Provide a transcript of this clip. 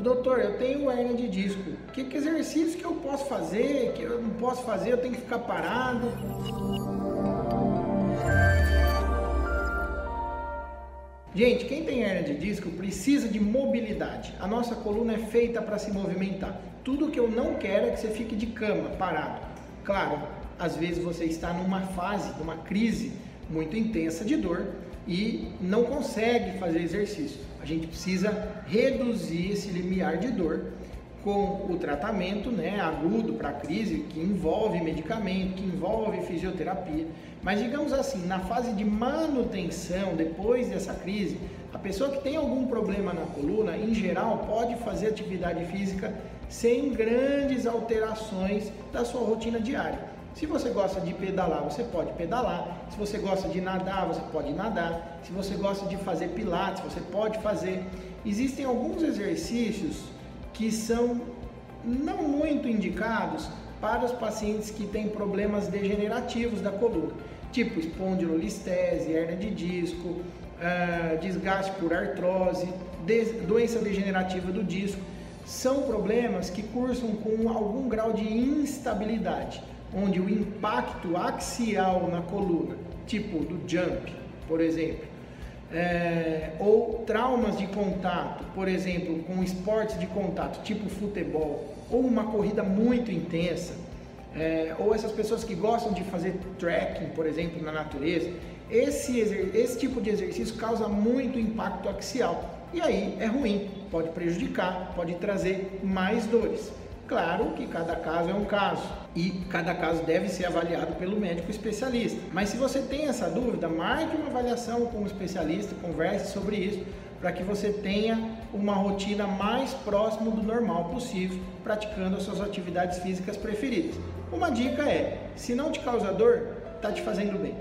doutor, eu tenho hernia de disco. Que, que exercício que eu posso fazer? Que eu não posso fazer? Eu tenho que ficar parado? Gente, quem tem hernia de disco precisa de mobilidade. A nossa coluna é feita para se movimentar. Tudo que eu não quero é que você fique de cama, parado. Claro, às vezes você está numa fase, numa crise muito intensa de dor e não consegue fazer exercício. A gente precisa reduzir esse limiar de dor com o tratamento né, agudo para a crise, que envolve medicamento, que envolve fisioterapia. Mas digamos assim, na fase de manutenção, depois dessa crise, a pessoa que tem algum problema na coluna, em geral, pode fazer atividade física sem grandes alterações da sua rotina diária. Se você gosta de pedalar, você pode pedalar. Se você gosta de nadar, você pode nadar. Se você gosta de fazer pilates, você pode fazer. Existem alguns exercícios que são não muito indicados para os pacientes que têm problemas degenerativos da coluna, tipo espondilolistese, hernia de disco, uh, desgaste por artrose, doença degenerativa do disco. São problemas que cursam com algum grau de instabilidade, onde o impacto axial na coluna, tipo do jump, por exemplo, é, ou traumas de contato, por exemplo, com esportes de contato, tipo futebol, ou uma corrida muito intensa, é, ou essas pessoas que gostam de fazer trekking, por exemplo, na natureza, esse, esse tipo de exercício causa muito impacto axial e aí é ruim, pode prejudicar, pode trazer mais dores. Claro que cada caso é um caso e cada caso deve ser avaliado pelo médico especialista. Mas se você tem essa dúvida, marque uma avaliação com o especialista, converse sobre isso para que você tenha uma rotina mais próxima do normal possível, praticando as suas atividades físicas preferidas. Uma dica é: se não te causa dor, está te fazendo bem.